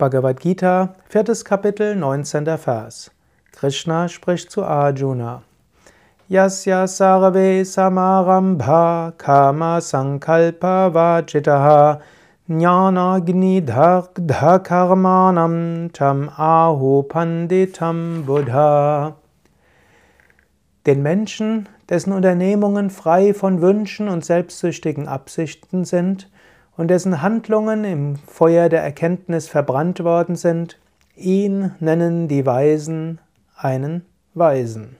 Bhagavad Gita, viertes Kapitel, 19. Vers. Krishna spricht zu Arjuna. Yasya sarve samarambha kama sankalpa vajitaha jnanagni dagdha karmanam tam aho panditam buddha. Den Menschen, dessen Unternehmungen frei von Wünschen und selbstsüchtigen Absichten sind, und dessen Handlungen im Feuer der Erkenntnis verbrannt worden sind, ihn nennen die Weisen einen Weisen.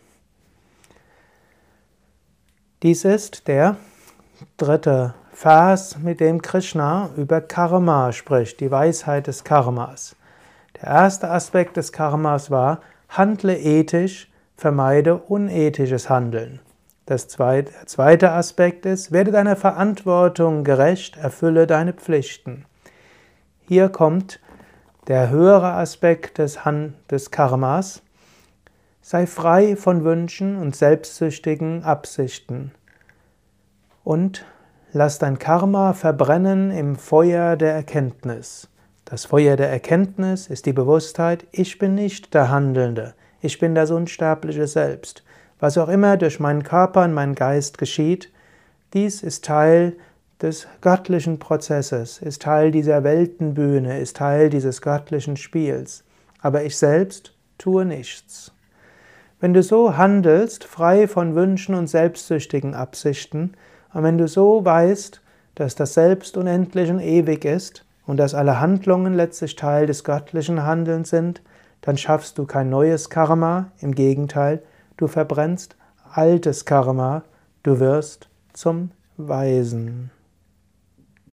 Dies ist der dritte Vers, mit dem Krishna über Karma spricht, die Weisheit des Karmas. Der erste Aspekt des Karmas war, handle ethisch, vermeide unethisches Handeln. Das zweite, zweite Aspekt ist, werde deiner Verantwortung gerecht, erfülle deine Pflichten. Hier kommt der höhere Aspekt des, Han, des Karmas. Sei frei von Wünschen und selbstsüchtigen Absichten. Und lass dein Karma verbrennen im Feuer der Erkenntnis. Das Feuer der Erkenntnis ist die Bewusstheit, ich bin nicht der Handelnde, ich bin das unsterbliche Selbst. Was auch immer durch meinen Körper und meinen Geist geschieht, dies ist Teil des göttlichen Prozesses, ist Teil dieser Weltenbühne, ist Teil dieses göttlichen Spiels. Aber ich selbst tue nichts. Wenn du so handelst, frei von Wünschen und selbstsüchtigen Absichten, und wenn du so weißt, dass das Selbst unendlich und ewig ist und dass alle Handlungen letztlich Teil des göttlichen Handelns sind, dann schaffst du kein neues Karma, im Gegenteil, du verbrennst altes Karma, du wirst zum Weisen.